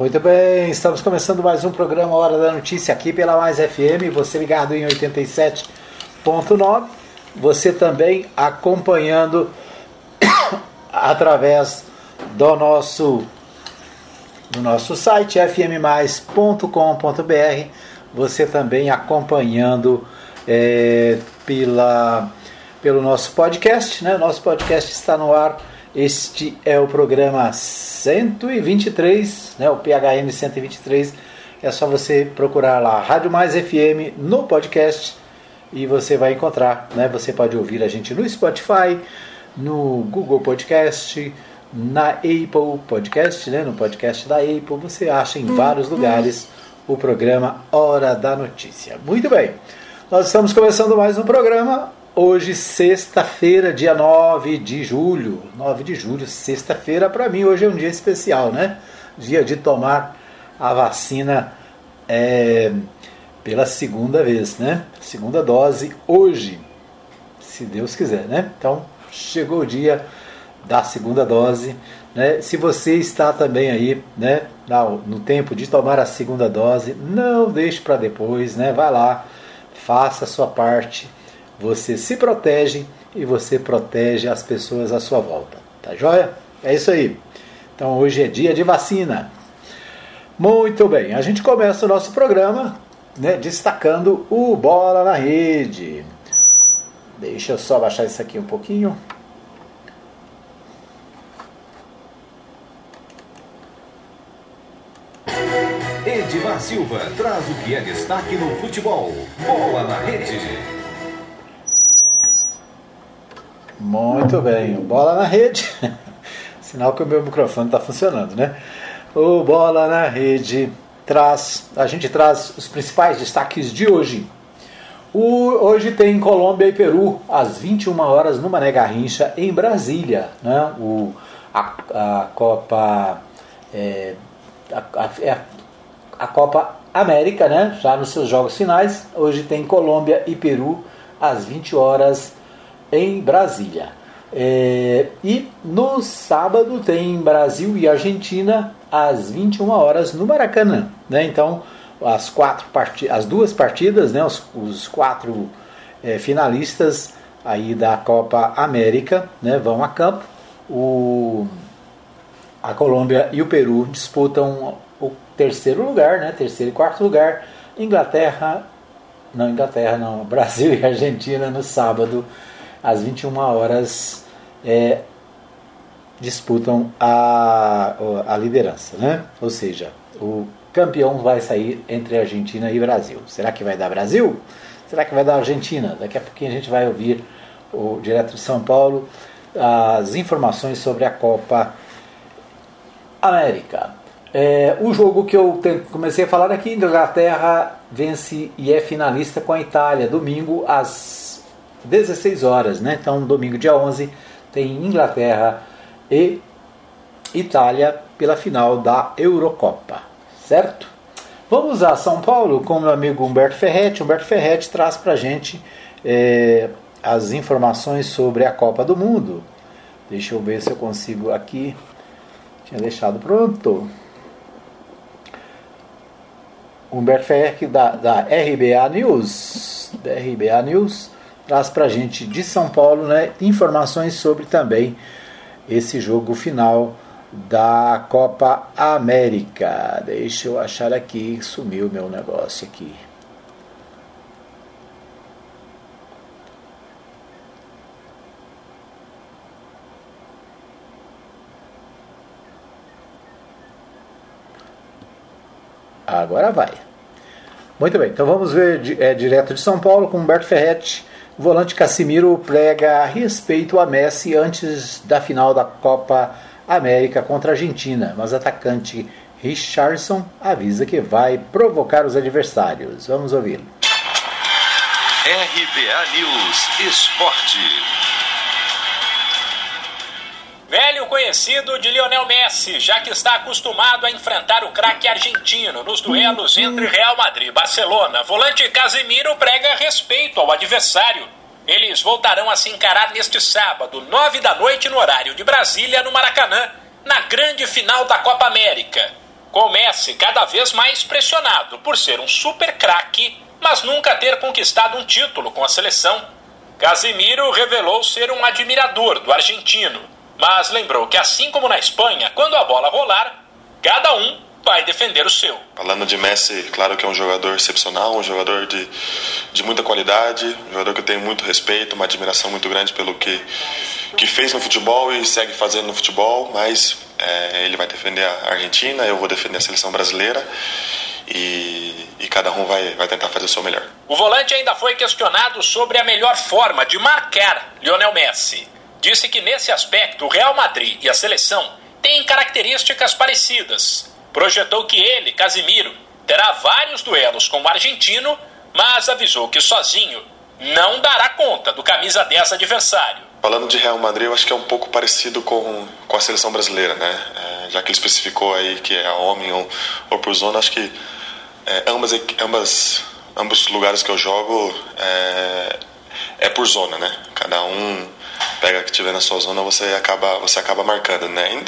Muito bem, estamos começando mais um programa Hora da Notícia aqui pela Mais FM, você ligado em 87.9, você também acompanhando através do nosso do nosso site fmmais.com.br, você também acompanhando é, pela, pelo nosso podcast, né? Nosso podcast está no ar este é o programa 123, né, o PHN 123. É só você procurar lá Rádio Mais FM no podcast e você vai encontrar. Né? Você pode ouvir a gente no Spotify, no Google Podcast, na Apple Podcast, né? no podcast da Apple. Você acha em vários lugares o programa Hora da Notícia. Muito bem, nós estamos começando mais um programa Hoje, sexta-feira, dia 9 de julho. 9 de julho, sexta-feira, para mim, hoje é um dia especial, né? Dia de tomar a vacina é, pela segunda vez, né? Segunda dose hoje, se Deus quiser, né? Então, chegou o dia da segunda dose. Né? Se você está também aí, né, no tempo de tomar a segunda dose, não deixe para depois, né? Vai lá, faça a sua parte você se protege e você protege as pessoas à sua volta. Tá joia? É isso aí. Então hoje é dia de vacina. Muito bem, a gente começa o nosso programa né, destacando o Bola na Rede. Deixa eu só baixar isso aqui um pouquinho. Edmar Silva traz o que é destaque no futebol. Bola na Rede. Muito bem, bola na rede. Sinal que o meu microfone está funcionando, né? O Bola na Rede traz, a gente traz os principais destaques de hoje. O, hoje tem Colômbia e Peru às 21 horas no Mané Garrincha em Brasília, né? O, a, a Copa é, a, a, é a Copa América, né? Já nos seus jogos finais. Hoje tem Colômbia e Peru às 20 horas em Brasília. É, e no sábado tem Brasil e Argentina às 21 horas no Maracanã. Né? Então, as, quatro as duas partidas, né? os, os quatro é, finalistas aí da Copa América né? vão a campo. O, a Colômbia e o Peru disputam o terceiro lugar, né? terceiro e quarto lugar. Inglaterra, não Inglaterra não, Brasil e Argentina no sábado às 21 horas é, disputam a, a liderança, né? Ou seja, o campeão vai sair entre Argentina e Brasil. Será que vai dar Brasil? Será que vai dar Argentina? Daqui a pouquinho a gente vai ouvir o direto de São Paulo as informações sobre a Copa América. É, o jogo que eu comecei a falar aqui, Inglaterra vence e é finalista com a Itália, domingo às 16 horas, né? Então, domingo, dia 11, tem Inglaterra e Itália pela final da Eurocopa, certo? Vamos a São Paulo com meu amigo Humberto Ferretti. Humberto Ferretti traz para gente é, as informações sobre a Copa do Mundo. Deixa eu ver se eu consigo aqui. Tinha deixado pronto. Humberto Ferretti da, da RBA News. Da RBA News traz para a gente de São Paulo né, informações sobre também esse jogo final da Copa América. Deixa eu achar aqui, sumiu meu negócio aqui. Agora vai. Muito bem, então vamos ver é, direto de São Paulo com Humberto Ferretti volante Casimiro prega respeito a Messi antes da final da Copa América contra a Argentina, mas o atacante Richardson avisa que vai provocar os adversários. Vamos ouvi-lo. RBA News Esporte. Velho conhecido de Lionel Messi, já que está acostumado a enfrentar o craque argentino nos duelos entre Real Madrid e Barcelona, volante Casemiro prega respeito ao adversário. Eles voltarão a se encarar neste sábado, nove da noite, no horário de Brasília, no Maracanã, na grande final da Copa América. com Messi cada vez mais pressionado por ser um super craque, mas nunca ter conquistado um título com a seleção. Casimiro revelou ser um admirador do argentino, mas lembrou que, assim como na Espanha, quando a bola rolar, cada um vai defender o seu. Falando de Messi, claro que é um jogador excepcional, um jogador de, de muita qualidade, um jogador que eu tenho muito respeito, uma admiração muito grande pelo que, que fez no futebol e segue fazendo no futebol, mas é, ele vai defender a Argentina, eu vou defender a seleção brasileira. E, e, cada um vai, vai tentar fazer o seu melhor. O volante ainda foi questionado sobre a melhor forma de marcar Lionel Messi. Disse que nesse aspecto o Real Madrid e a seleção têm características parecidas projetou que ele, Casimiro, terá vários duelos com o argentino, mas avisou que sozinho não dará conta do camisa 10 adversário. Falando de Real Madrid, eu acho que é um pouco parecido com, com a seleção brasileira, né? É, já que ele especificou aí que é homem ou, ou por zona, acho que é, ambas, ambas, ambos lugares que eu jogo é, é por zona, né? Cada um pega que tiver na sua zona, você acaba, você acaba marcando, né?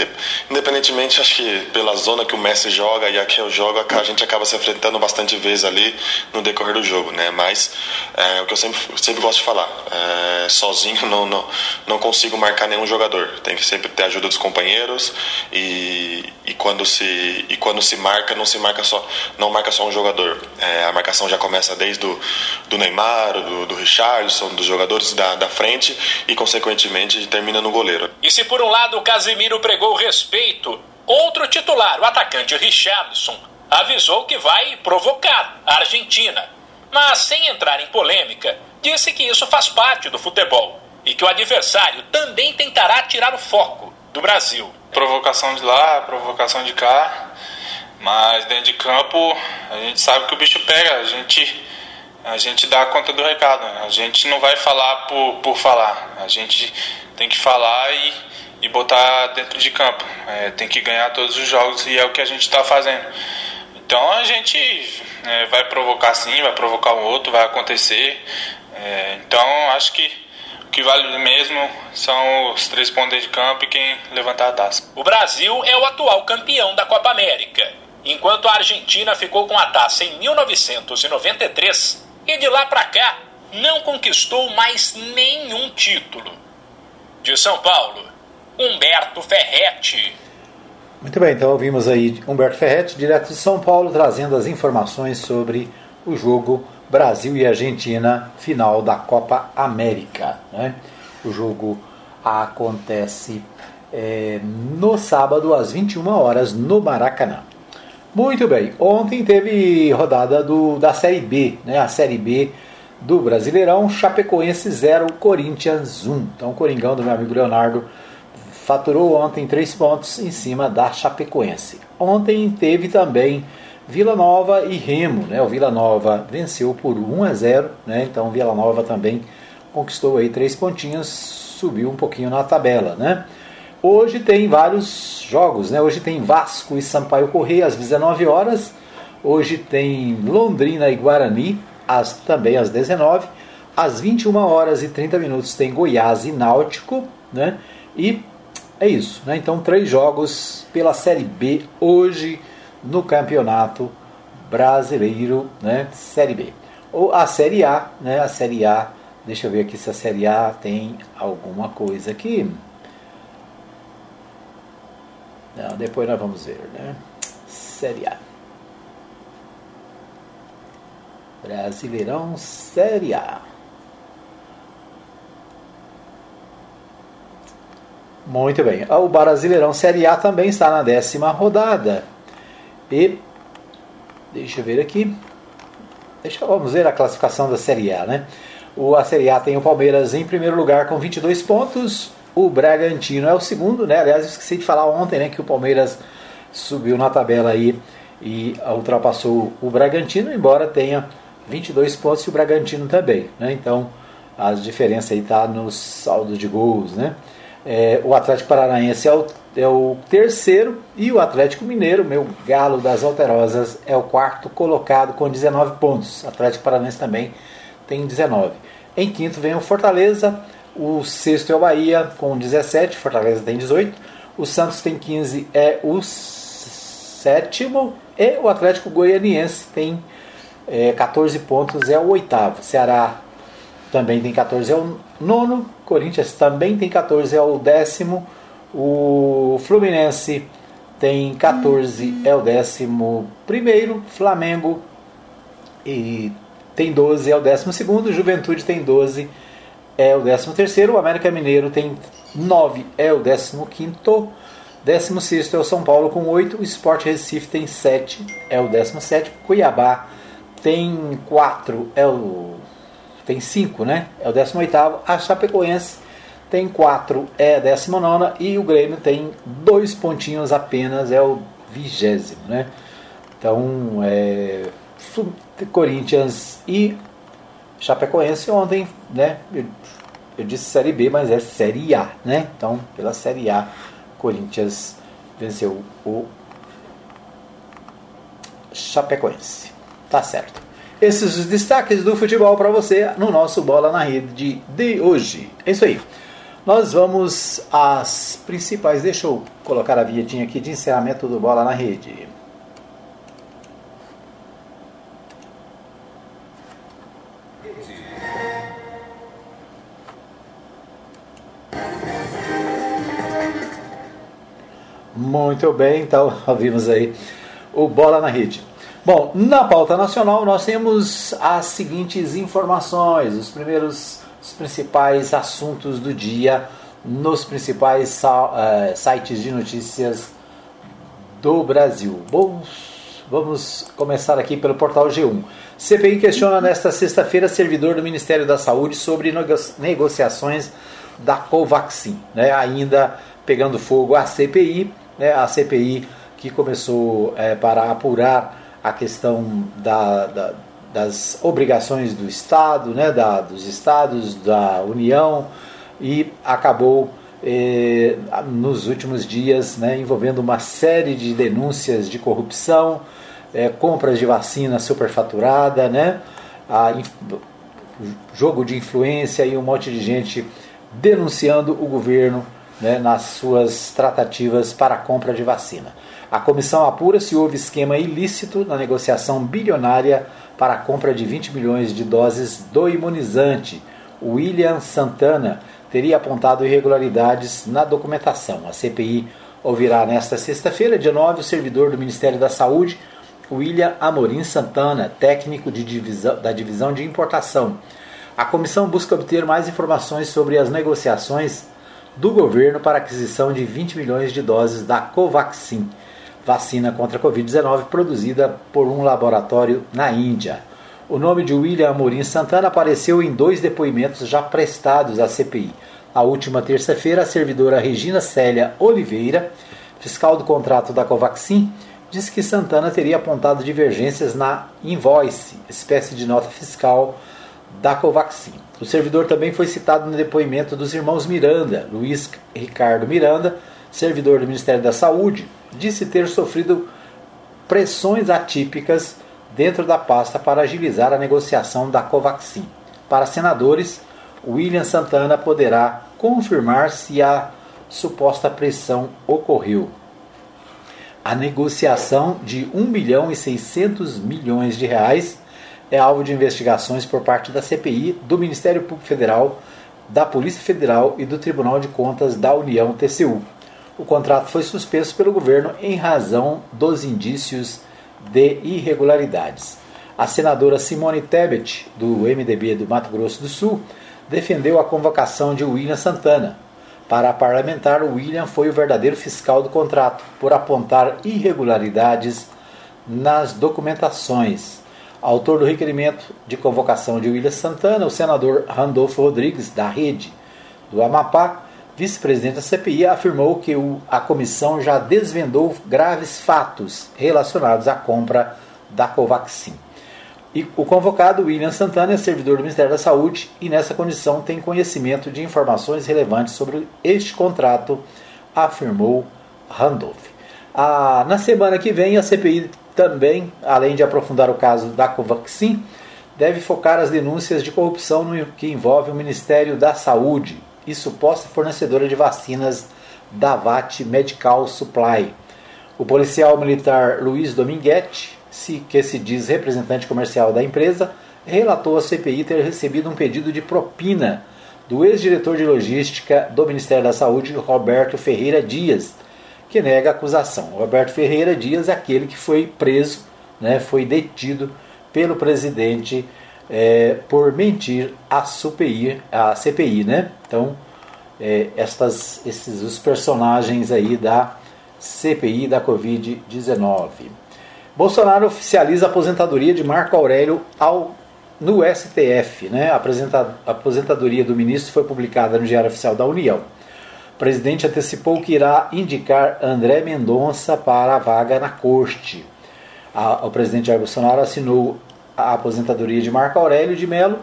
Independentemente, acho que pela zona que o Messi joga e a que eu jogo, a gente acaba se enfrentando bastante vezes ali no decorrer do jogo, né? Mas é o que eu sempre, sempre gosto de falar, é, sozinho não, não, não consigo marcar nenhum jogador, tem que sempre ter ajuda dos companheiros e, e quando se e quando se marca, não se marca só, não marca só um jogador, é, a marcação já começa desde do, do Neymar, do, do Richardson, dos jogadores da, da frente e consequentemente termina no goleiro. E se por um lado o Casimiro pregou respeito, outro titular, o atacante Richarlison, avisou que vai provocar a Argentina. Mas sem entrar em polêmica, disse que isso faz parte do futebol e que o adversário também tentará tirar o foco do Brasil. Provocação de lá, provocação de cá, mas dentro de campo a gente sabe que o bicho pega, a gente a gente dá conta do recado. Né? A gente não vai falar por, por falar. A gente tem que falar e, e botar dentro de campo. É, tem que ganhar todos os jogos e é o que a gente está fazendo. Então a gente é, vai provocar sim, vai provocar o outro, vai acontecer. É, então acho que que vale mesmo são os três pontos de campo e quem levantar a taça. O Brasil é o atual campeão da Copa América. Enquanto a Argentina ficou com a taça em 1993, e de lá para cá não conquistou mais nenhum título. De São Paulo, Humberto Ferretti. Muito bem, então ouvimos aí Humberto Ferretti, direto de São Paulo, trazendo as informações sobre o jogo Brasil e Argentina, final da Copa América. Né? O jogo acontece é, no sábado às 21 horas no Maracanã. Muito bem. Ontem teve rodada do, da Série B, né? A Série B do Brasileirão, Chapecoense 0, Corinthians 1. Então o Coringão do meu amigo Leonardo faturou ontem três pontos em cima da Chapecoense. Ontem teve também Vila Nova e Remo, né? O Vila Nova venceu por 1 a 0, né? Então Vila Nova também conquistou aí três pontinhos, subiu um pouquinho na tabela, né? Hoje tem vários jogos, né? Hoje tem Vasco e Sampaio Correia às 19 horas. Hoje tem Londrina e Guarani às, também às 19. Às 21 horas e 30 minutos tem Goiás e Náutico, né? E é isso, né? Então três jogos pela Série B hoje no Campeonato Brasileiro, né? Série B. Ou a Série A, né? A Série A, deixa eu ver aqui se a Série A tem alguma coisa aqui. Não, depois nós vamos ver, né? Série A. Brasileirão Série A. Muito bem. O Brasileirão Série A também está na décima rodada. E deixa eu ver aqui. Deixa, vamos ver a classificação da Série A, né? O, a Série A tem o Palmeiras em primeiro lugar com 22 pontos. O Bragantino é o segundo, né? Aliás, esqueci de falar ontem, né, que o Palmeiras subiu na tabela aí e ultrapassou o Bragantino, embora tenha 22 pontos e o Bragantino também, né? Então, a diferença aí está no saldo de gols, né? É, o Atlético Paranaense é o, é o terceiro e o Atlético Mineiro, meu galo das Alterosas, é o quarto colocado com 19 pontos. O Atlético Paranaense também tem 19. Em quinto vem o Fortaleza, o sexto é o Bahia com 17, Fortaleza tem 18. O Santos tem 15, é o sétimo e o Atlético Goianiense tem é, 14 pontos, é o oitavo. Ceará também tem 14, é o nono. Corinthians também tem 14, é o décimo. O Fluminense tem 14, é o décimo primeiro. Flamengo e tem 12, é o décimo segundo. Juventude tem 12, é o décimo terceiro. O América Mineiro tem 9, é o décimo quinto. 16 é o São Paulo com 8, o Sport Recife tem 7, é o 17. Cuiabá tem 4, é o tem 5, né? É o 18. A Chapecoense tem 4, é a 19 e o Grêmio tem dois pontinhos apenas, é o vigésimo, né? Então, é, Corinthians e Chapecoense ontem, né? Eu, eu disse Série B, mas é Série A, né? Então, pela Série A Corinthians venceu o Chapecoense. Tá certo. Esses os destaques do futebol para você no nosso Bola na Rede de hoje. É isso aí. Nós vamos às principais. Deixa eu colocar a vietinha aqui de encerramento do Bola na Rede. Muito bem, então ouvimos aí o Bola na Rede. Bom, na pauta nacional nós temos as seguintes informações, os primeiros, os principais assuntos do dia nos principais uh, sites de notícias do Brasil. Bom, vamos começar aqui pelo portal G1. CPI questiona nesta sexta-feira servidor do Ministério da Saúde sobre negociações da Covaxin, né? ainda pegando fogo a CPI né, a CPI que começou é, para apurar a questão da, da, das obrigações do Estado, né, da, dos Estados, da União, e acabou eh, nos últimos dias né, envolvendo uma série de denúncias de corrupção, eh, compras de vacina superfaturada, né, a, jogo de influência e um monte de gente denunciando o governo né, nas suas tratativas para a compra de vacina. A comissão apura se houve esquema ilícito na negociação bilionária para a compra de 20 milhões de doses do imunizante. William Santana teria apontado irregularidades na documentação. A CPI ouvirá nesta sexta-feira, dia 9, o servidor do Ministério da Saúde, William Amorim Santana, técnico divisão, da divisão de importação. A comissão busca obter mais informações sobre as negociações do governo para aquisição de 20 milhões de doses da Covaxin, vacina contra a Covid-19 produzida por um laboratório na Índia. O nome de William Amorim Santana apareceu em dois depoimentos já prestados à CPI. A última terça-feira, a servidora Regina Célia Oliveira, fiscal do contrato da Covaxin, disse que Santana teria apontado divergências na invoice, espécie de nota fiscal da Covaxin. O servidor também foi citado no depoimento dos irmãos Miranda. Luiz Ricardo Miranda, servidor do Ministério da Saúde, disse ter sofrido pressões atípicas dentro da pasta para agilizar a negociação da Covaxin. Para senadores, William Santana poderá confirmar se a suposta pressão ocorreu. A negociação de 1 bilhão e 600 milhões de reais é alvo de investigações por parte da CPI, do Ministério Público Federal, da Polícia Federal e do Tribunal de Contas da União TCU. O contrato foi suspenso pelo governo em razão dos indícios de irregularidades. A senadora Simone Tebet, do MDB do Mato Grosso do Sul, defendeu a convocação de William Santana. Para a parlamentar, William foi o verdadeiro fiscal do contrato, por apontar irregularidades nas documentações. Autor do requerimento de convocação de William Santana, o senador Randolfo Rodrigues, da Rede do Amapá, vice-presidente da CPI, afirmou que a comissão já desvendou graves fatos relacionados à compra da Covaxin. E o convocado, William Santana, é servidor do Ministério da Saúde e, nessa condição, tem conhecimento de informações relevantes sobre este contrato, afirmou Randolph. Ah, na semana que vem, a CPI também, além de aprofundar o caso da Covaxin, deve focar as denúncias de corrupção que envolve o Ministério da Saúde e suposta fornecedora de vacinas da VAT Medical Supply. O policial militar Luiz Dominguete, que se diz representante comercial da empresa, relatou à CPI ter recebido um pedido de propina do ex-diretor de logística do Ministério da Saúde, Roberto Ferreira Dias, que nega a acusação. Roberto Ferreira Dias é aquele que foi preso, né, foi detido pelo presidente é, por mentir à CPI, à CPI né? Então, é, estas, esses os personagens aí da CPI da Covid-19. Bolsonaro oficializa a aposentadoria de Marco Aurélio ao, no STF. Né? A aposentadoria do ministro foi publicada no Diário Oficial da União. O presidente antecipou que irá indicar André Mendonça para a vaga na corte. A, o presidente Jair Bolsonaro assinou a aposentadoria de Marco Aurélio de Mello,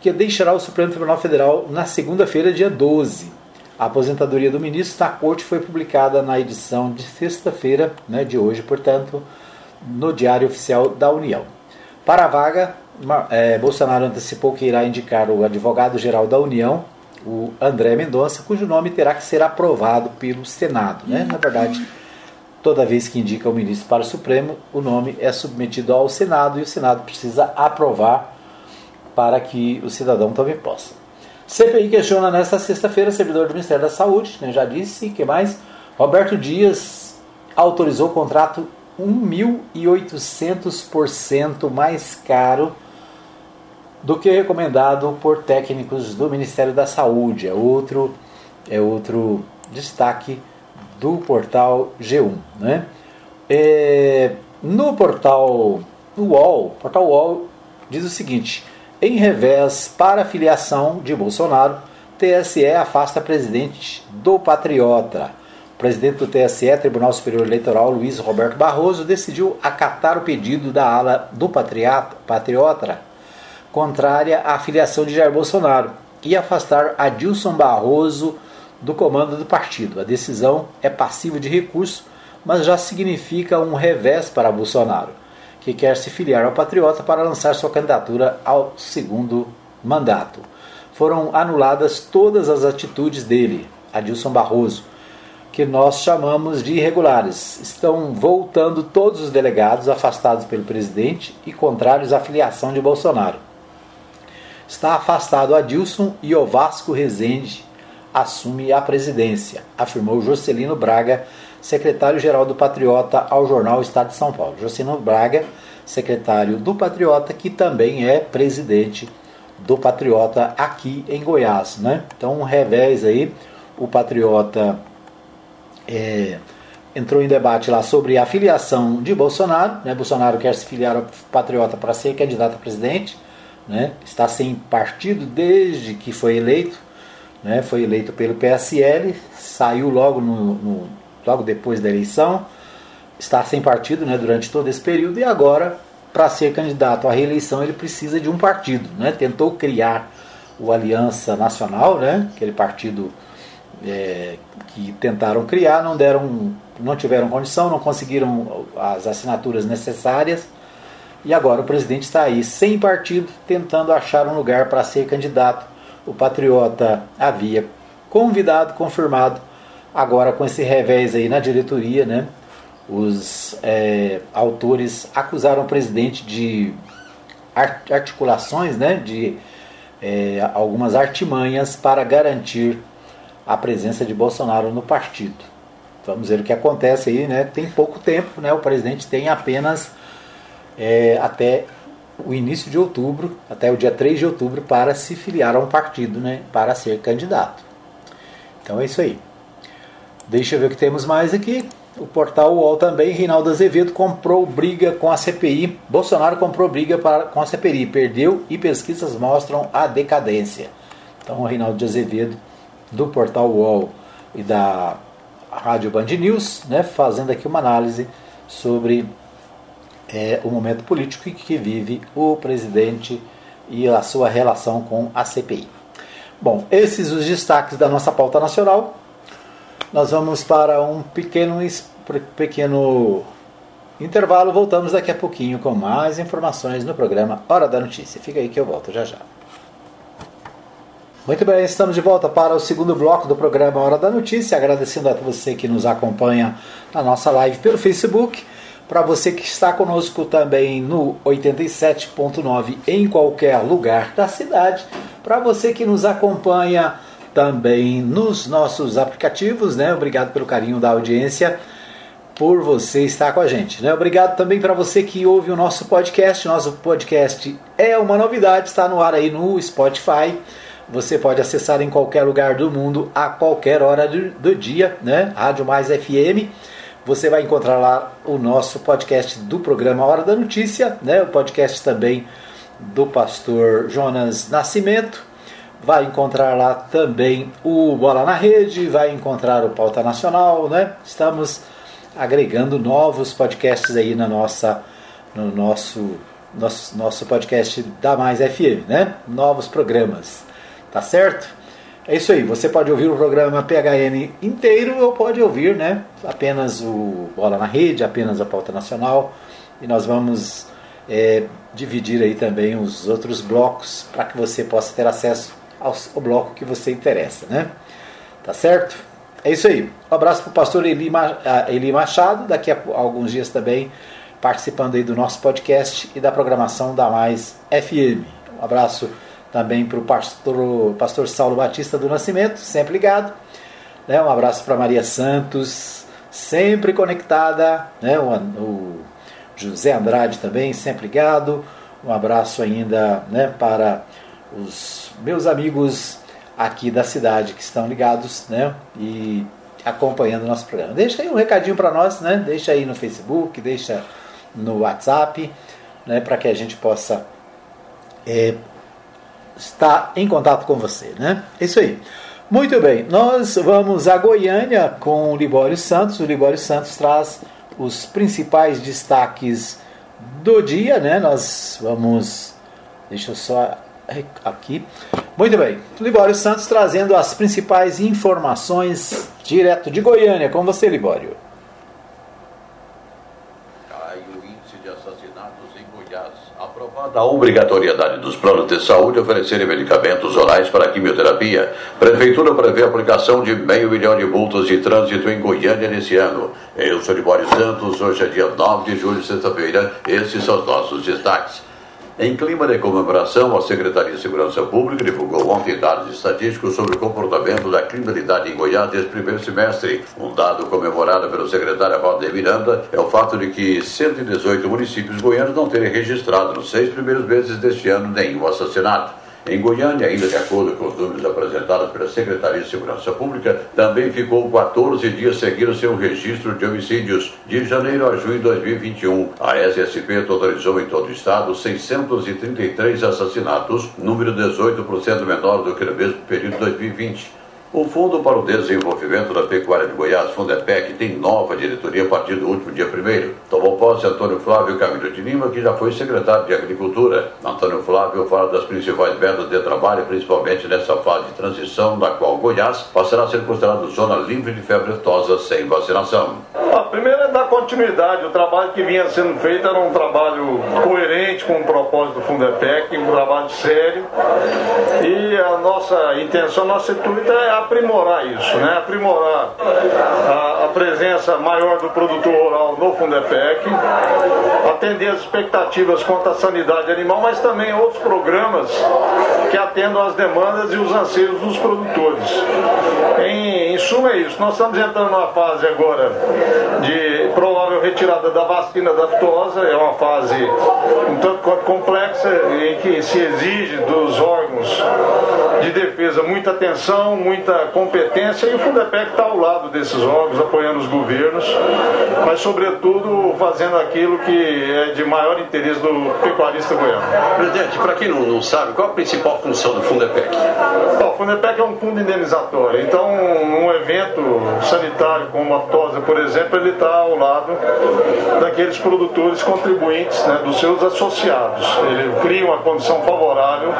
que deixará o Supremo Tribunal Federal na segunda-feira, dia 12. A aposentadoria do ministro na corte foi publicada na edição de sexta-feira, né, de hoje, portanto, no Diário Oficial da União. Para a vaga, é, Bolsonaro antecipou que irá indicar o advogado-geral da União, o André Mendonça, cujo nome terá que ser aprovado pelo Senado. Né? Na verdade, toda vez que indica o ministro para o Supremo, o nome é submetido ao Senado e o Senado precisa aprovar para que o cidadão também possa. CPI questiona nesta sexta-feira servidor do Ministério da Saúde, né, já disse, que mais? Roberto Dias autorizou o contrato 1.800% mais caro do que recomendado por técnicos do Ministério da Saúde. É outro, é outro destaque do portal G1. Né? É, no portal UOL, portal UOL diz o seguinte: em revés para filiação de Bolsonaro, TSE afasta presidente do Patriota. Presidente do TSE, Tribunal Superior Eleitoral, Luiz Roberto Barroso, decidiu acatar o pedido da ala do Patriota contrária à filiação de Jair Bolsonaro e afastar Adilson Barroso do comando do partido. A decisão é passiva de recurso, mas já significa um revés para Bolsonaro que quer se filiar ao Patriota para lançar sua candidatura ao segundo mandato. Foram anuladas todas as atitudes dele, Adilson Barroso, que nós chamamos de irregulares. Estão voltando todos os delegados afastados pelo presidente e contrários à filiação de Bolsonaro. Está afastado Adilson e o Vasco Rezende assume a presidência, afirmou Jocelino Braga, secretário-geral do Patriota ao jornal Estado de São Paulo. Jocino Braga, secretário do Patriota, que também é presidente do Patriota aqui em Goiás. Né? Então, um revés aí, o Patriota é, entrou em debate lá sobre a filiação de Bolsonaro. Né? Bolsonaro quer se filiar ao Patriota para ser candidato a presidente. Né? Está sem partido desde que foi eleito. Né? Foi eleito pelo PSL, saiu logo no, no logo depois da eleição, está sem partido né, durante todo esse período e agora, para ser candidato à reeleição, ele precisa de um partido. Né? Tentou criar o Aliança Nacional, né? aquele partido é, que tentaram criar, não deram, não tiveram condição, não conseguiram as assinaturas necessárias. E agora o presidente está aí sem partido, tentando achar um lugar para ser candidato. O Patriota havia convidado, confirmado Agora, com esse revés aí na diretoria, né, os é, autores acusaram o presidente de articulações, né, de é, algumas artimanhas para garantir a presença de Bolsonaro no partido. Vamos ver o que acontece aí, né? Tem pouco tempo, né? O presidente tem apenas é, até o início de outubro, até o dia 3 de outubro, para se filiar a um partido, né? Para ser candidato. Então é isso aí. Deixa eu ver o que temos mais aqui. O portal UOL também, Reinaldo Azevedo comprou briga com a CPI. Bolsonaro comprou briga para, com a CPI, perdeu e pesquisas mostram a decadência. Então, o Reinaldo Azevedo, do portal UOL e da Rádio Band News, né, fazendo aqui uma análise sobre é, o momento político em que vive o presidente e a sua relação com a CPI. Bom, esses os destaques da nossa pauta nacional. Nós vamos para um pequeno, pequeno intervalo. Voltamos daqui a pouquinho com mais informações no programa Hora da Notícia. Fica aí que eu volto já já. Muito bem, estamos de volta para o segundo bloco do programa Hora da Notícia, agradecendo a você que nos acompanha na nossa live pelo Facebook, para você que está conosco também no 87.9 em qualquer lugar da cidade, para você que nos acompanha também nos nossos aplicativos, né? Obrigado pelo carinho da audiência, por você estar com a gente, né? Obrigado também para você que ouve o nosso podcast. Nosso podcast é uma novidade, está no ar aí no Spotify você pode acessar em qualquer lugar do mundo, a qualquer hora do, do dia, né? Rádio Mais FM. Você vai encontrar lá o nosso podcast do programa Hora da Notícia, né? O podcast também do pastor Jonas Nascimento. Vai encontrar lá também o Bola na Rede, vai encontrar o Pauta Nacional, né? Estamos agregando novos podcasts aí na nossa, no nosso, nosso, nosso podcast da Mais FM, né? Novos programas. Tá certo? É isso aí, você pode ouvir o programa PHN inteiro ou pode ouvir né, apenas o Bola na Rede, apenas a pauta nacional. E nós vamos é, dividir aí também os outros blocos para que você possa ter acesso ao, ao, bloco que você interessa, né? Tá certo? É isso aí. Um abraço para o pastor Eli, Eli Machado, daqui a alguns dias também participando aí do nosso podcast e da programação da Mais FM. Um abraço também para o pastor, pastor Saulo Batista do Nascimento, sempre ligado. Né? Um abraço para Maria Santos, sempre conectada. Né? O, o, José Andrade também, sempre ligado. Um abraço ainda né, para os meus amigos aqui da cidade que estão ligados né, e acompanhando o nosso programa. Deixa aí um recadinho para nós, né? deixa aí no Facebook, deixa no WhatsApp, né, para que a gente possa é, está em contato com você, né? É isso aí. Muito bem, nós vamos a Goiânia com o Libório Santos. O Libório Santos traz os principais destaques do dia, né? Nós vamos. Deixa eu só aqui. Muito bem, Libório Santos trazendo as principais informações direto de Goiânia. Com você, Libório. Da obrigatoriedade dos planos de saúde oferecerem medicamentos orais para quimioterapia, Prefeitura prevê a aplicação de meio milhão de multas de trânsito em Goiânia nesse ano. Eu sou de Boris Santos, hoje é dia 9 de julho, sexta-feira. Esses são os nossos destaques. Em clima de comemoração, a Secretaria de Segurança Pública divulgou ontem dados estatísticos sobre o comportamento da criminalidade em Goiás nesse primeiro semestre. Um dado comemorado pelo secretário Valdir Miranda é o fato de que 118 municípios goianos não terem registrado nos seis primeiros meses deste ano nenhum assassinato. Em Goiânia, ainda de acordo com os números apresentados pela Secretaria de Segurança Pública, também ficou 14 dias seguidos sem o registro de homicídios. De janeiro a junho de 2021, a SSP totalizou em todo o estado 633 assassinatos, número 18% menor do que no mesmo período de 2020. O Fundo para o Desenvolvimento da Pecuária de Goiás, Fundepec, tem nova diretoria a partir do último dia 1 Tomou posse Antônio Flávio Camilo de Lima, que já foi secretário de Agricultura. Antônio Flávio fala das principais metas de trabalho, principalmente nessa fase de transição, da qual Goiás passará a ser considerado zona livre de febre aftosa sem vacinação. A primeira é dar continuidade. O trabalho que vinha sendo feito era um trabalho coerente com o propósito do Fundepec, um trabalho sério. E a nossa intenção, nossa intuito é aprimorar isso, né? aprimorar a, a, presença maior do produtor rural no Fundepec, atender as expectativas quanto à sanidade animal, mas também outros programas que atendam às demandas e os anseios dos produtores. Em, em suma é isso, nós estamos entrando numa fase agora de provável retirada da vacina da aftosa, é uma fase um tanto quanto complexa, em que se exige dos órgãos de defesa muita atenção, muita competência e o Fundepec está ao lado desses órgãos, apoiando os governos, mas sobretudo fazendo aquilo que é de maior interesse do pecuarista goiano. Presidente, para quem não, não, sabe, qual a principal função do Fundepec? Bom, o Fundepec é um fundo indenizatório, então um evento sanitário como a tosa, por exemplo, ele está ao lado daqueles produtores contribuintes, né, dos seus associados. Ele cria uma condição favorável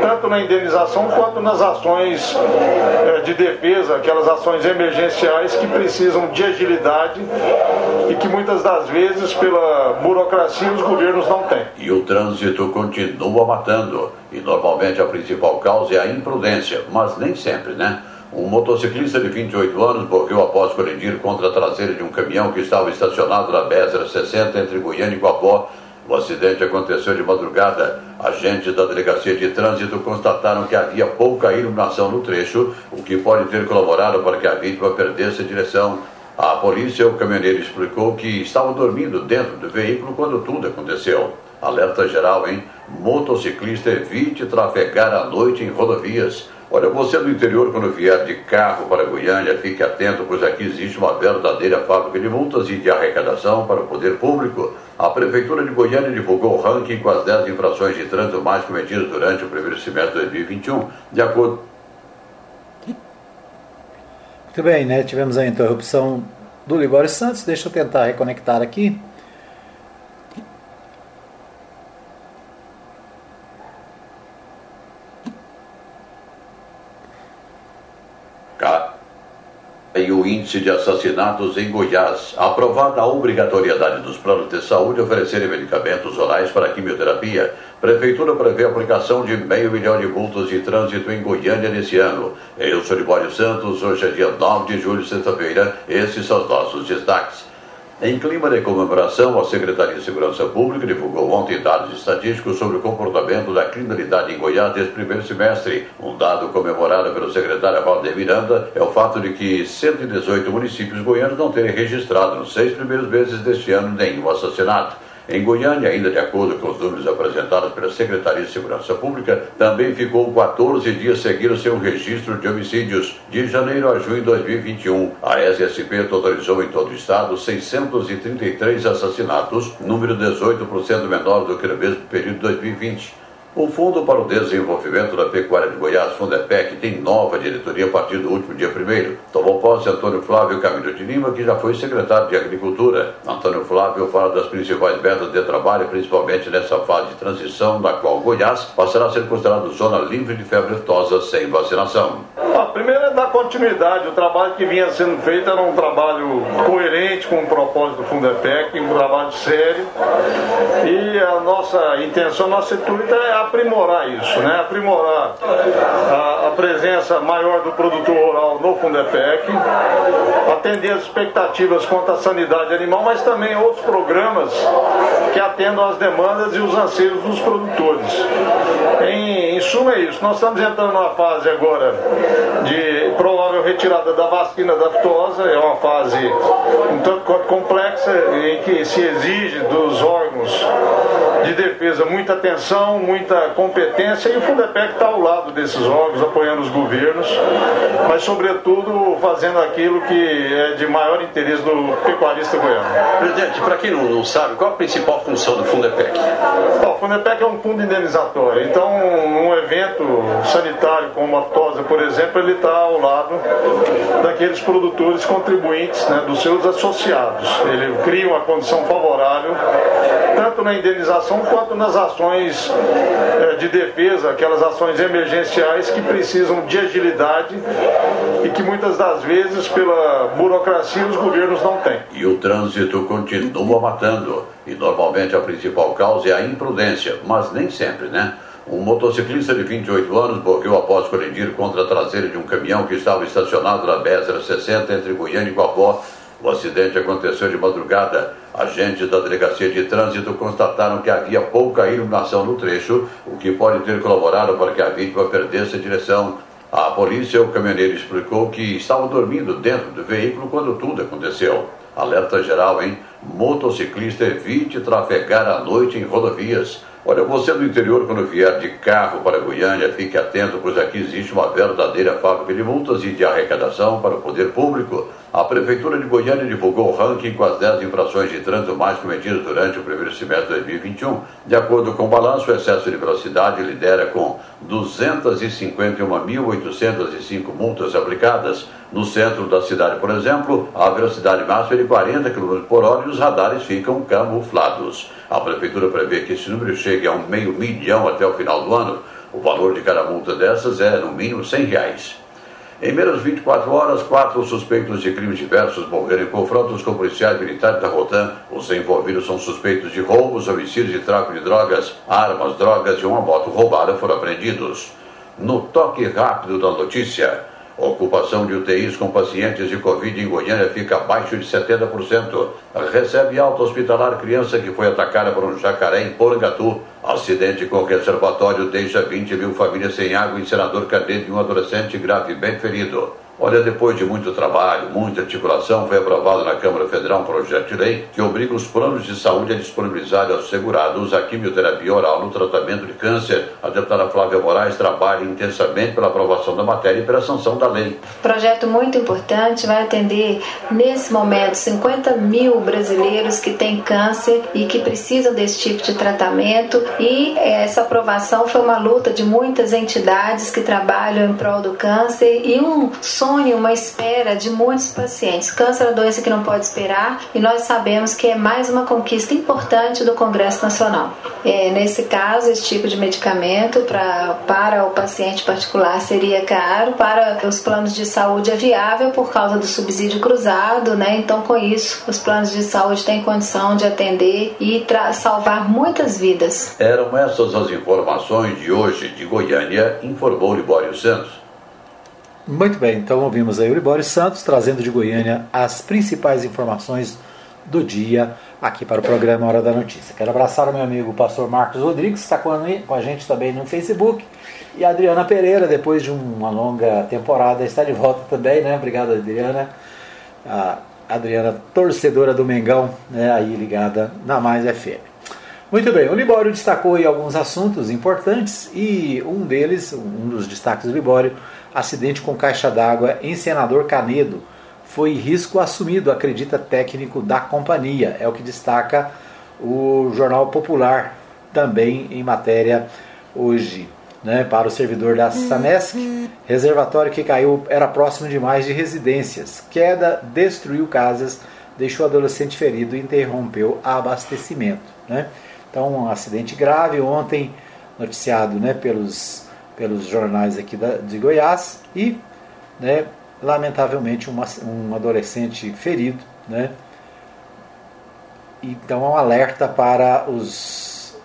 tanto na indenização quanto nas ações eh, de defesa, aquelas ações emergenciais que precisam de agilidade e que muitas das vezes, pela burocracia, os governos não têm. E o trânsito continua matando. E normalmente a principal causa é a imprudência, mas nem sempre, né? Um motociclista de 28 anos morreu após colidir contra a traseira de um caminhão que estava estacionado na BR-60 entre Goiânia e Guapó. O acidente aconteceu de madrugada. Agentes da Delegacia de Trânsito constataram que havia pouca iluminação no trecho, o que pode ter colaborado para que a vítima perdesse a direção. A polícia, o caminhoneiro explicou que estava dormindo dentro do veículo quando tudo aconteceu. Alerta geral, hein? Motociclista evite trafegar à noite em rodovias. Olha, você do interior, quando vier de carro para Goiânia, fique atento, pois aqui existe uma verdadeira fábrica de multas e de arrecadação para o poder público. A Prefeitura de Goiânia divulgou o ranking com as 10 infrações de trânsito mais cometidas durante o primeiro semestre de 2021, de acordo. Muito bem, né? Tivemos a interrupção do Libório Santos. Deixa eu tentar reconectar aqui. e o índice de assassinatos em Goiás. Aprovada a obrigatoriedade dos planos de saúde oferecerem medicamentos orais para quimioterapia, Prefeitura prevê a aplicação de meio milhão de multas de trânsito em Goiânia nesse ano. Eu sou Libório Santos, hoje é dia 9 de julho, sexta-feira. Esses são os nossos destaques. Em clima de comemoração, a Secretaria de Segurança Pública divulgou ontem dados estatísticos sobre o comportamento da criminalidade em Goiás nesse primeiro semestre. Um dado comemorado pelo secretário Valdir Miranda é o fato de que 118 municípios goianos não terem registrado nos seis primeiros meses deste ano nenhum assassinato. Em Goiânia, ainda de acordo com os números apresentados pela Secretaria de Segurança Pública, também ficou 14 dias seguidos sem registro de homicídios. De janeiro a junho de 2021, a SSP totalizou em todo o estado 633 assassinatos, número 18% menor do que no mesmo período de 2020. O Fundo para o Desenvolvimento da Pecuária de Goiás, Fundepec, tem nova diretoria a partir do último dia 1 Tomou posse Antônio Flávio Camilo de Lima, que já foi secretário de Agricultura. Antônio Flávio fala das principais metas de trabalho, principalmente nessa fase de transição, da qual Goiás passará a ser considerado zona livre de febre aftosa sem vacinação. A primeira é dar continuidade. O trabalho que vinha sendo feito era um trabalho coerente com o propósito do Fundepec, um trabalho sério. E a nossa intenção, a nossa intuito é aprimorar isso, né? aprimorar a, a, presença maior do produtor rural no Fundepec, atender as expectativas quanto à sanidade animal, mas também outros programas que atendam às demandas e os anseios dos produtores. Em, em suma é isso, nós estamos entrando numa fase agora de provável retirada da vacina da aftosa, é uma fase um tanto quanto complexa, em que se exige dos órgãos de defesa muita atenção, muita muita competência e o Fundepec está ao lado desses órgãos, apoiando os governos, mas sobretudo fazendo aquilo que é de maior interesse do pecuarista goiano. Presidente, para quem não, não, sabe, qual a principal função do Fundepec? Bom, o Fundepec é um fundo indenizatório, então num evento sanitário como a tosa, por exemplo, ele está ao lado daqueles produtores contribuintes, né, dos seus associados. Ele cria uma condição favorável tanto na indenização quanto nas ações de defesa, aquelas ações emergenciais que precisam de agilidade e que muitas das vezes, pela burocracia, os governos não têm. E o trânsito continua matando. E normalmente a principal causa é a imprudência, mas nem sempre, né? Um motociclista de 28 anos morreu após colidir contra a traseira de um caminhão que estava estacionado na BR-60 entre Goiânia e Guapó o acidente aconteceu de madrugada. Agentes da Delegacia de Trânsito constataram que havia pouca iluminação no trecho, o que pode ter colaborado para que a vítima perdesse a direção. A polícia, o caminhoneiro, explicou que estava dormindo dentro do veículo quando tudo aconteceu. Alerta geral, hein? Motociclista evite trafegar à noite em rodovias. Olha, você do interior, quando vier de carro para Goiânia, fique atento, pois aqui existe uma verdadeira fábrica de multas e de arrecadação para o poder público. A Prefeitura de Goiânia divulgou o ranking com as 10 infrações de trânsito mais cometidas durante o primeiro semestre de 2021. De acordo com o balanço, o excesso de velocidade lidera com 251.805 multas aplicadas. No centro da cidade, por exemplo, a velocidade máxima é de 40 km por hora e os radares ficam camuflados. A Prefeitura prevê que esse número chegue a um meio milhão até o final do ano. O valor de cada multa dessas é, no mínimo, 100 reais. Em menos de 24 horas, quatro suspeitos de crimes diversos morreram em confrontos com policiais militares da Rotan. Os envolvidos são suspeitos de roubos, homicídios e tráfico de drogas, armas, drogas e uma moto roubada foram apreendidos. No toque rápido da notícia, Ocupação de UTIs com pacientes de Covid em Goiânia fica abaixo de 70%. Recebe alta hospitalar criança que foi atacada por um jacaré em Porangatu. Acidente com reservatório deixa 20 mil famílias sem água e senador Cadeiro e um adolescente gravemente ferido. Olha, depois de muito trabalho, muita articulação, foi aprovado na Câmara Federal um projeto de lei que obriga os planos de saúde a disponibilizar aos segurados a quimioterapia oral no tratamento de câncer. A deputada Flávia Moraes trabalha intensamente pela aprovação da matéria e pela sanção da lei. Projeto muito importante, vai atender nesse momento 50 mil brasileiros que têm câncer e que precisam desse tipo de tratamento. E essa aprovação foi uma luta de muitas entidades que trabalham em prol do câncer e um sonho sonho, uma espera de muitos pacientes. Câncer é uma doença que não pode esperar e nós sabemos que é mais uma conquista importante do Congresso Nacional. É, nesse caso, esse tipo de medicamento pra, para o paciente particular seria caro, para os planos de saúde é viável por causa do subsídio cruzado, né? Então, com isso, os planos de saúde têm condição de atender e salvar muitas vidas. Eram essas as informações de hoje de Goiânia, informou Libório Santos. Muito bem, então ouvimos aí o Libório Santos trazendo de Goiânia as principais informações do dia aqui para o programa Hora da Notícia. Quero abraçar o meu amigo pastor Marcos Rodrigues, que está com a gente também no Facebook, e a Adriana Pereira, depois de uma longa temporada, está de volta também, né? Obrigado, Adriana. A Adriana, torcedora do Mengão, né? aí ligada na Mais FM. Muito bem, o Libório destacou aí alguns assuntos importantes e um deles, um dos destaques do Libório, acidente com caixa d'água em Senador Canedo. Foi risco assumido, acredita técnico da companhia. É o que destaca o Jornal Popular, também em matéria hoje. Né, para o servidor da Sanesc, reservatório que caiu era próximo demais de residências. Queda destruiu casas, deixou adolescente ferido e interrompeu abastecimento. Né? Então, um acidente grave ontem, noticiado né, pelos pelos jornais aqui da, de Goiás e, né, lamentavelmente, uma, um adolescente ferido. Né? Então, é um alerta para os,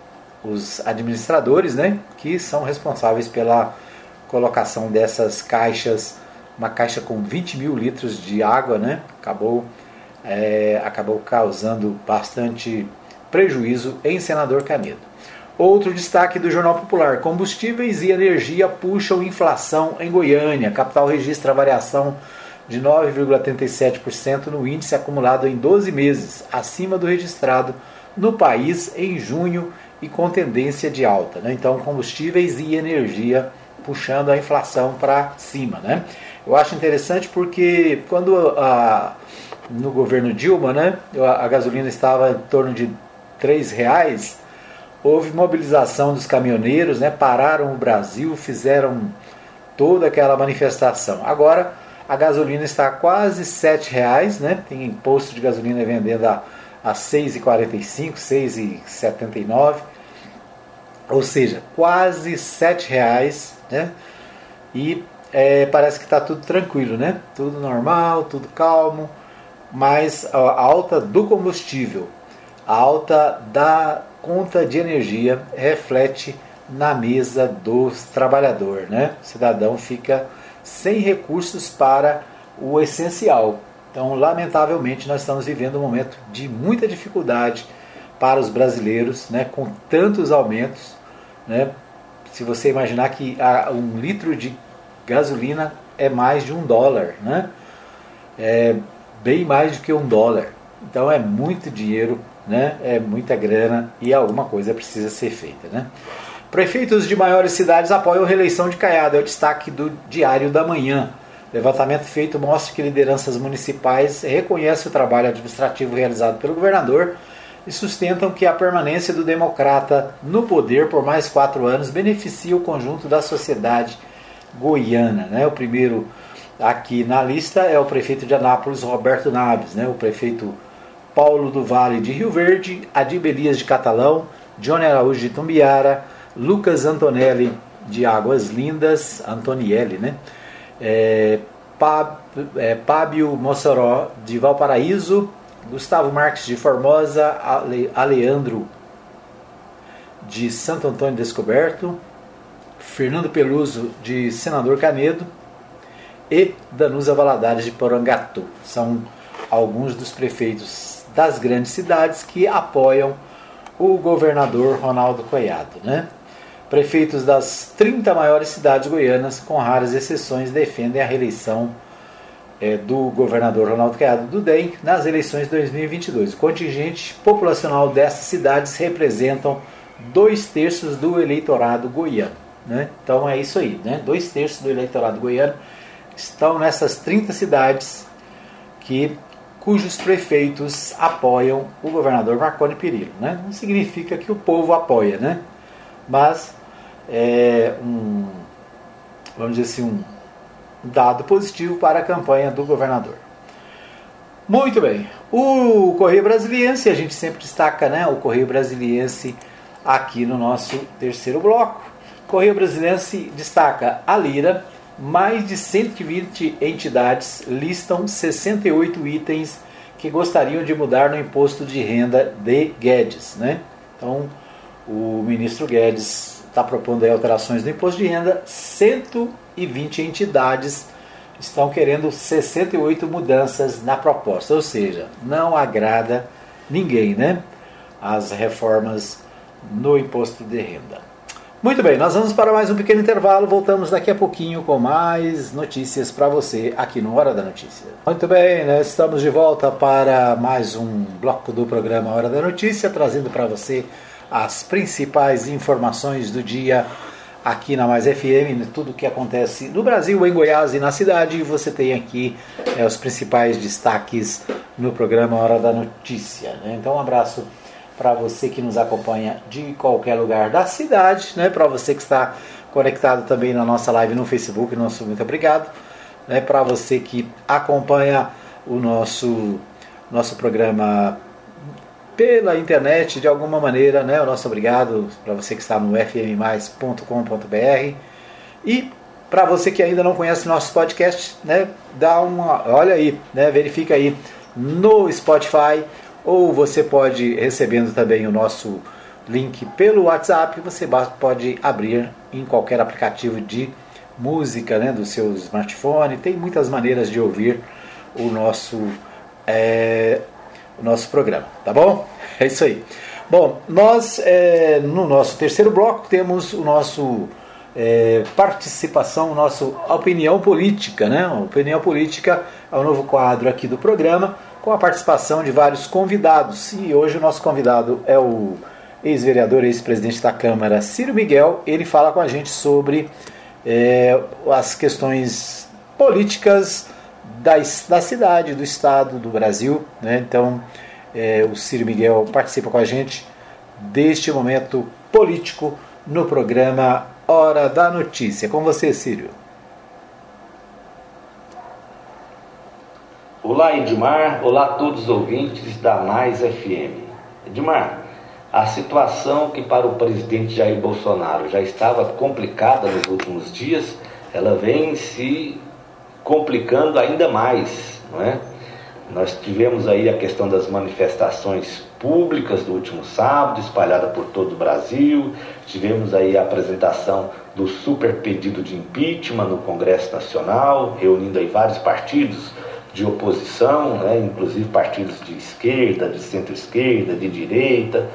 os administradores né, que são responsáveis pela colocação dessas caixas, uma caixa com 20 mil litros de água, né, acabou, é, acabou causando bastante prejuízo em Senador Canedo. Outro destaque do Jornal Popular: combustíveis e energia puxam inflação em Goiânia. Capital registra variação de 9,37% no índice acumulado em 12 meses, acima do registrado no país em junho e com tendência de alta. Né? Então, combustíveis e energia puxando a inflação para cima. Né? Eu acho interessante porque quando a, no governo Dilma né, a gasolina estava em torno de R$ reais houve mobilização dos caminhoneiros, né, pararam o Brasil, fizeram toda aquela manifestação. Agora a gasolina está a quase R$ reais, né, tem imposto de gasolina vendendo a, a 6,45, 6,79, ou seja, quase R$ reais, né, e é, parece que está tudo tranquilo, né, tudo normal, tudo calmo, mas a alta do combustível, a alta da conta de energia reflete na mesa do trabalhador. Né? O cidadão fica sem recursos para o essencial. Então, lamentavelmente, nós estamos vivendo um momento de muita dificuldade para os brasileiros, né, com tantos aumentos. Né? Se você imaginar que um litro de gasolina é mais de um dólar, né? é bem mais do que um dólar. Então, é muito dinheiro né? É muita grana e alguma coisa precisa ser feita, né? Prefeitos de maiores cidades apoiam a reeleição de Caiado, é o destaque do Diário da Manhã. Levantamento feito mostra que lideranças municipais reconhecem o trabalho administrativo realizado pelo governador e sustentam que a permanência do democrata no poder por mais quatro anos beneficia o conjunto da sociedade goiana. Né? O primeiro aqui na lista é o prefeito de Anápolis, Roberto Naves, né? o prefeito Paulo do Vale de Rio Verde, Adib Elias de Catalão, Johnny Araújo de Tumbiara, Lucas Antonelli de Águas Lindas, Antonielli, né? é, é, Pábio Mossoró de Valparaíso, Gustavo Marques de Formosa, Ale, Aleandro de Santo Antônio Descoberto, Fernando Peluso de Senador Canedo e Danusa Valadares de Porangatu. São alguns dos prefeitos das grandes cidades que apoiam o governador Ronaldo Coiado. Né? Prefeitos das 30 maiores cidades goianas, com raras exceções, defendem a reeleição é, do governador Ronaldo Caiado do DEM nas eleições de 2022. O contingente populacional dessas cidades representam dois terços do eleitorado goiano. Né? Então é isso aí, né? dois terços do eleitorado goiano estão nessas 30 cidades que cujos prefeitos apoiam o governador Marconi Perillo. Né? Não significa que o povo apoia, né? mas é um, vamos dizer assim, um dado positivo para a campanha do governador. Muito bem. O Correio Brasiliense, a gente sempre destaca né, o Correio Brasiliense aqui no nosso terceiro bloco. Correio Brasiliense destaca a Lira, mais de 120 entidades listam 68 itens que gostariam de mudar no imposto de renda de Guedes. Né? Então, o ministro Guedes está propondo alterações no imposto de renda, 120 entidades estão querendo 68 mudanças na proposta, ou seja, não agrada ninguém, né? As reformas no imposto de renda. Muito bem, nós vamos para mais um pequeno intervalo. Voltamos daqui a pouquinho com mais notícias para você aqui no Hora da Notícia. Muito bem, né? estamos de volta para mais um bloco do programa Hora da Notícia, trazendo para você as principais informações do dia aqui na Mais FM, tudo o que acontece no Brasil, em Goiás e na cidade. Você tem aqui é, os principais destaques no programa Hora da Notícia. Né? Então, um abraço para você que nos acompanha de qualquer lugar da cidade, né? para você que está conectado também na nossa live no Facebook, nosso muito obrigado. Né? Para você que acompanha o nosso, nosso programa pela internet de alguma maneira, né? O nosso obrigado para você que está no fmmais.com.br e para você que ainda não conhece nosso podcast, né? Dá uma, olha aí, né? Verifica aí no Spotify ou você pode recebendo também o nosso link pelo WhatsApp, você pode abrir em qualquer aplicativo de música, né? Do seu smartphone. Tem muitas maneiras de ouvir o nosso é, o nosso programa, tá bom? É isso aí. Bom, nós é, no nosso terceiro bloco temos o nosso é, participação, nossa opinião política, né? opinião política é o novo quadro aqui do programa, com a participação de vários convidados. E hoje o nosso convidado é o ex-vereador, ex-presidente da Câmara, Ciro Miguel. Ele fala com a gente sobre é, as questões políticas da, da cidade, do estado, do Brasil. Né? Então, é, o Ciro Miguel participa com a gente deste momento político no programa Hora da Notícia. Com você, Círio. Olá, Edmar. Olá todos os ouvintes da Mais FM. Edmar, a situação que para o presidente Jair Bolsonaro já estava complicada nos últimos dias, ela vem se complicando ainda mais, não é? Nós tivemos aí a questão das manifestações públicas do último sábado, espalhada por todo o Brasil. Tivemos aí a apresentação do super pedido de impeachment no Congresso Nacional, reunindo aí vários partidos de oposição, né, inclusive partidos de esquerda, de centro-esquerda, de direita,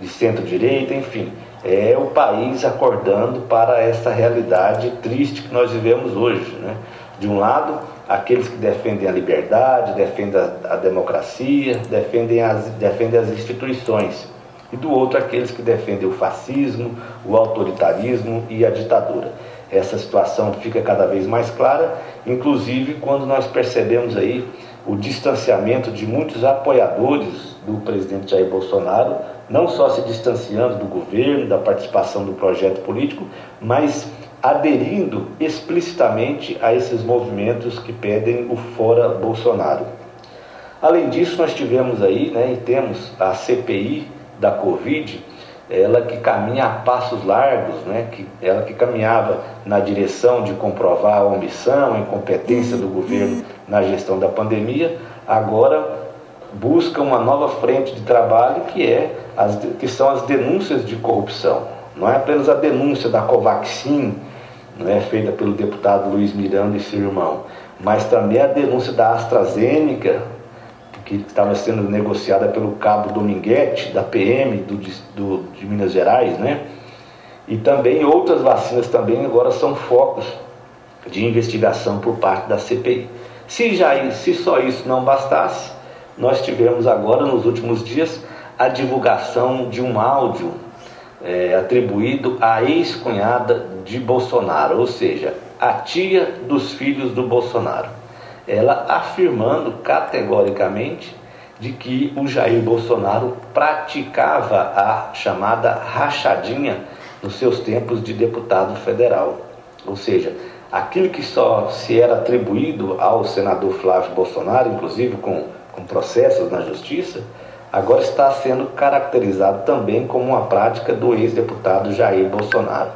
de centro-direita, enfim. É o país acordando para essa realidade triste que nós vivemos hoje. Né? De um lado, aqueles que defendem a liberdade, defendem a, a democracia, defendem as, defendem as instituições. E do outro, aqueles que defendem o fascismo, o autoritarismo e a ditadura. Essa situação fica cada vez mais clara, inclusive quando nós percebemos aí o distanciamento de muitos apoiadores do presidente Jair Bolsonaro, não só se distanciando do governo, da participação do projeto político, mas aderindo explicitamente a esses movimentos que pedem o fora Bolsonaro. Além disso, nós tivemos aí, né, e temos a CPI da Covid, ela que caminha a passos largos, né? que, ela que caminhava na direção de comprovar a omissão, a incompetência do governo na gestão da pandemia, agora busca uma nova frente de trabalho que, é as, que são as denúncias de corrupção. Não é apenas a denúncia da Covaxin, não é feita pelo deputado Luiz Miranda e seu irmão, mas também a denúncia da AstraZeneca, que estava sendo negociada pelo cabo Dominguete, da PM do, do, de Minas Gerais, né? E também outras vacinas também agora são focos de investigação por parte da CPI. Se, já, se só isso não bastasse, nós tivemos agora, nos últimos dias, a divulgação de um áudio é, atribuído à ex-cunhada de Bolsonaro, ou seja, a tia dos filhos do Bolsonaro. Ela afirmando categoricamente de que o Jair Bolsonaro praticava a chamada rachadinha nos seus tempos de deputado federal. Ou seja, aquilo que só se era atribuído ao senador Flávio Bolsonaro, inclusive com, com processos na justiça, agora está sendo caracterizado também como uma prática do ex-deputado Jair Bolsonaro.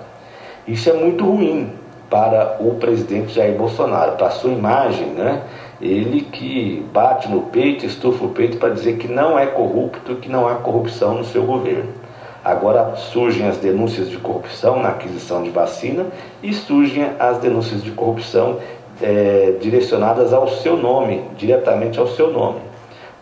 Isso é muito ruim para o presidente Jair Bolsonaro, para a sua imagem, né? Ele que bate no peito, estufa o peito para dizer que não é corrupto, que não há corrupção no seu governo. Agora surgem as denúncias de corrupção na aquisição de vacina e surgem as denúncias de corrupção é, direcionadas ao seu nome, diretamente ao seu nome.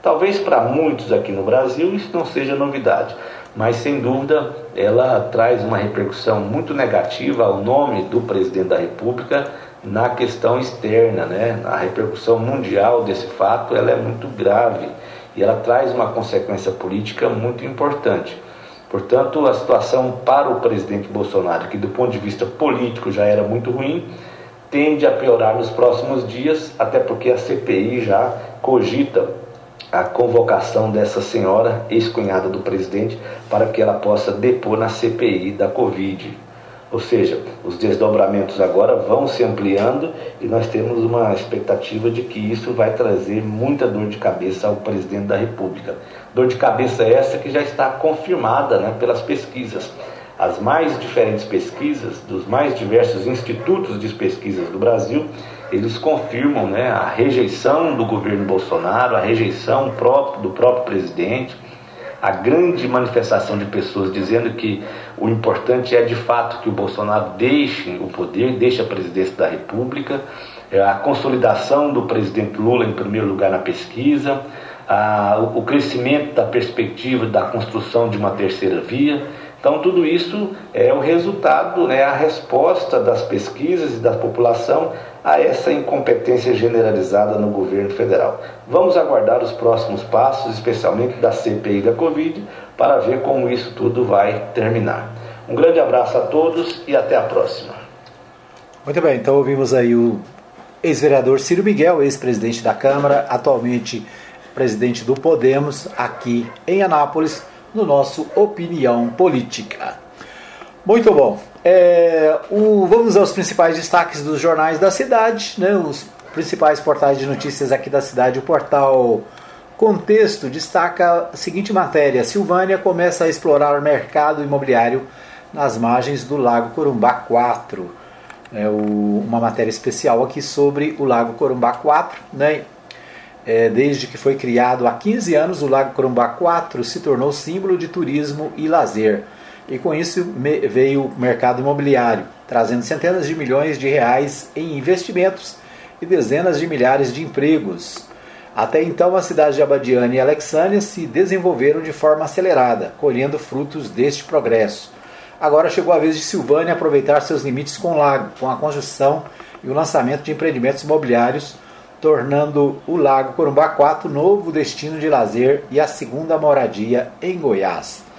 Talvez para muitos aqui no Brasil isso não seja novidade, mas sem dúvida ela traz uma repercussão muito negativa ao nome do presidente da República na questão externa, né? A repercussão mundial desse fato ela é muito grave e ela traz uma consequência política muito importante. Portanto, a situação para o presidente Bolsonaro, que do ponto de vista político já era muito ruim, tende a piorar nos próximos dias, até porque a CPI já cogita a convocação dessa senhora, ex-cunhada do presidente, para que ela possa depor na CPI da Covid. Ou seja, os desdobramentos agora vão se ampliando e nós temos uma expectativa de que isso vai trazer muita dor de cabeça ao presidente da República. Dor de cabeça essa que já está confirmada né, pelas pesquisas. As mais diferentes pesquisas dos mais diversos institutos de pesquisas do Brasil eles confirmam né, a rejeição do governo Bolsonaro, a rejeição próprio, do próprio presidente, a grande manifestação de pessoas dizendo que o importante é de fato que o Bolsonaro deixe o poder, deixe a presidência da República, é, a consolidação do presidente Lula em primeiro lugar na pesquisa, a, o crescimento da perspectiva da construção de uma terceira via. Então, tudo isso é o resultado, né, a resposta das pesquisas e da população a essa incompetência generalizada no governo federal. Vamos aguardar os próximos passos, especialmente da CPI da Covid, para ver como isso tudo vai terminar. Um grande abraço a todos e até a próxima. Muito bem, então ouvimos aí o ex-vereador Ciro Miguel, ex-presidente da Câmara, atualmente presidente do Podemos, aqui em Anápolis, no nosso Opinião Política. Muito bom. É, o, vamos aos principais destaques dos jornais da cidade, né, os principais portais de notícias aqui da cidade. O portal Contexto destaca a seguinte matéria: Silvânia começa a explorar o mercado imobiliário nas margens do Lago Corumbá 4. É o, uma matéria especial aqui sobre o Lago Corumbá 4. Né? É, desde que foi criado há 15 anos, o Lago Corumbá 4 se tornou símbolo de turismo e lazer e com isso veio o mercado imobiliário, trazendo centenas de milhões de reais em investimentos e dezenas de milhares de empregos. Até então, a cidade de Abadiane e Alexânia se desenvolveram de forma acelerada, colhendo frutos deste progresso. Agora chegou a vez de Silvânia aproveitar seus limites com o lago, com a construção e o lançamento de empreendimentos imobiliários, tornando o Lago Corumbá 4 novo destino de lazer e a segunda moradia em Goiás.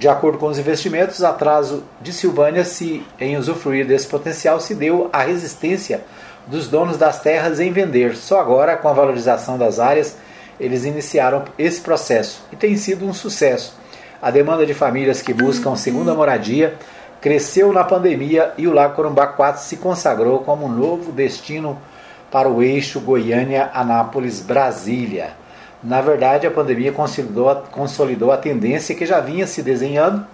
De acordo com os investimentos, atraso de Silvânia se em usufruir desse potencial se deu à resistência dos donos das terras em vender. Só agora, com a valorização das áreas, eles iniciaram esse processo e tem sido um sucesso. A demanda de famílias que buscam segunda moradia cresceu na pandemia e o Lago Corumbá 4 se consagrou como um novo destino para o eixo Goiânia-Anápolis-Brasília. Na verdade, a pandemia consolidou, consolidou a tendência que já vinha se desenhando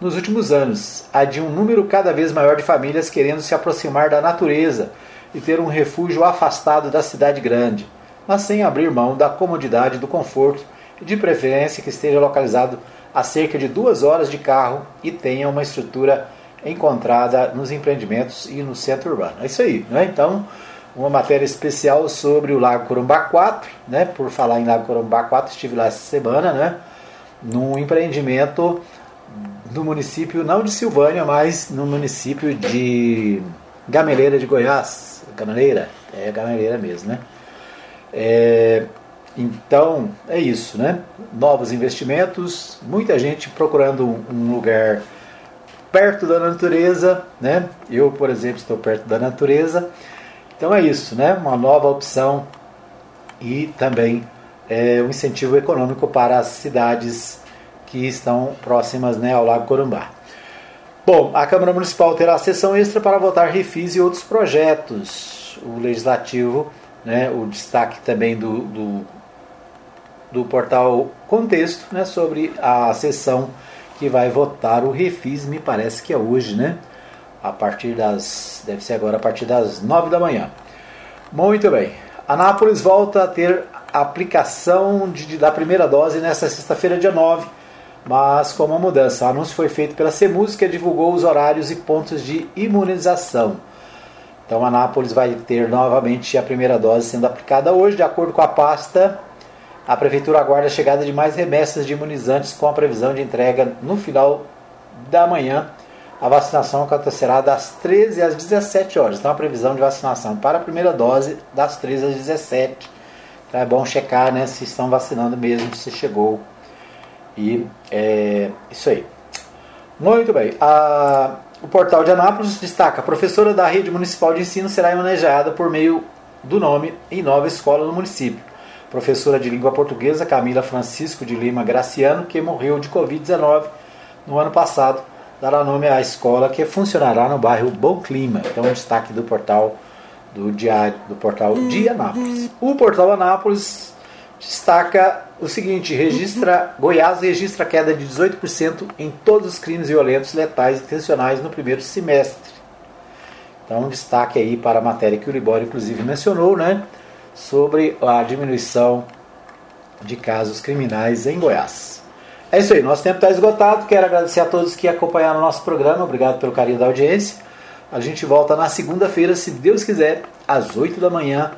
nos últimos anos, a de um número cada vez maior de famílias querendo se aproximar da natureza e ter um refúgio afastado da cidade grande, mas sem abrir mão da comodidade, do conforto e de preferência que esteja localizado a cerca de duas horas de carro e tenha uma estrutura encontrada nos empreendimentos e no centro urbano. É isso aí, né? Então, uma matéria especial sobre o Lago Corumbá 4, né? Por falar em Lago Corumbá 4, estive lá essa semana, né? Num empreendimento do município, não de Silvânia, mas no município de Gameleira de Goiás. Gameleira? É Gameleira mesmo, né? É, então, é isso, né? Novos investimentos, muita gente procurando um lugar perto da natureza, né? Eu, por exemplo, estou perto da natureza. Então é isso, né? Uma nova opção e também é, um incentivo econômico para as cidades que estão próximas né, ao Lago Corumbá. Bom, a Câmara Municipal terá sessão extra para votar refis e outros projetos. O Legislativo, né, o destaque também do, do, do portal Contexto né, sobre a sessão que vai votar o refis, me parece que é hoje, né? A partir das. deve ser agora a partir das 9 da manhã. Muito bem. Anápolis volta a ter aplicação de, da primeira dose nesta sexta-feira, dia 9, mas com uma mudança. O anúncio foi feito pela CEMUS, que divulgou os horários e pontos de imunização. Então, Anápolis vai ter novamente a primeira dose sendo aplicada hoje, de acordo com a pasta a Prefeitura aguarda a chegada de mais remessas de imunizantes com a previsão de entrega no final da manhã. A vacinação acontecerá das 13 às 17 horas. Então, a previsão de vacinação para a primeira dose das 13 às 17. Então, é bom checar né, se estão vacinando mesmo, se chegou. E é isso aí. Muito bem. A, o portal de Anápolis destaca: professora da rede municipal de ensino será manejada por meio do nome em nova escola no município professora de língua portuguesa Camila Francisco de Lima Graciano, que morreu de Covid-19 no ano passado, dará nome à escola que funcionará no bairro Bom Clima. Então, um destaque do portal do diário do portal de Anápolis. O portal Anápolis destaca o seguinte: registra Goiás registra queda de 18% em todos os crimes violentos, letais e intencionais no primeiro semestre. Então, um destaque aí para a matéria que o Libório inclusive mencionou, né? sobre a diminuição de casos criminais em Goiás. É isso aí, nosso tempo está esgotado. Quero agradecer a todos que acompanharam o nosso programa. Obrigado pelo carinho da audiência. A gente volta na segunda-feira, se Deus quiser, às 8 da manhã,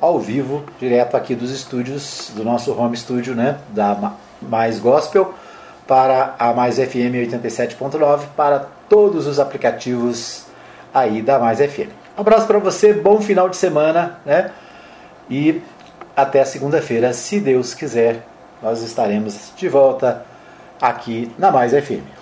ao vivo, direto aqui dos estúdios, do nosso home studio, né? Da Mais Gospel, para a Mais FM 87.9, para todos os aplicativos aí da Mais FM. Um abraço para você, bom final de semana, né? E até segunda-feira, se Deus quiser, nós estaremos de volta aqui na Mais FM.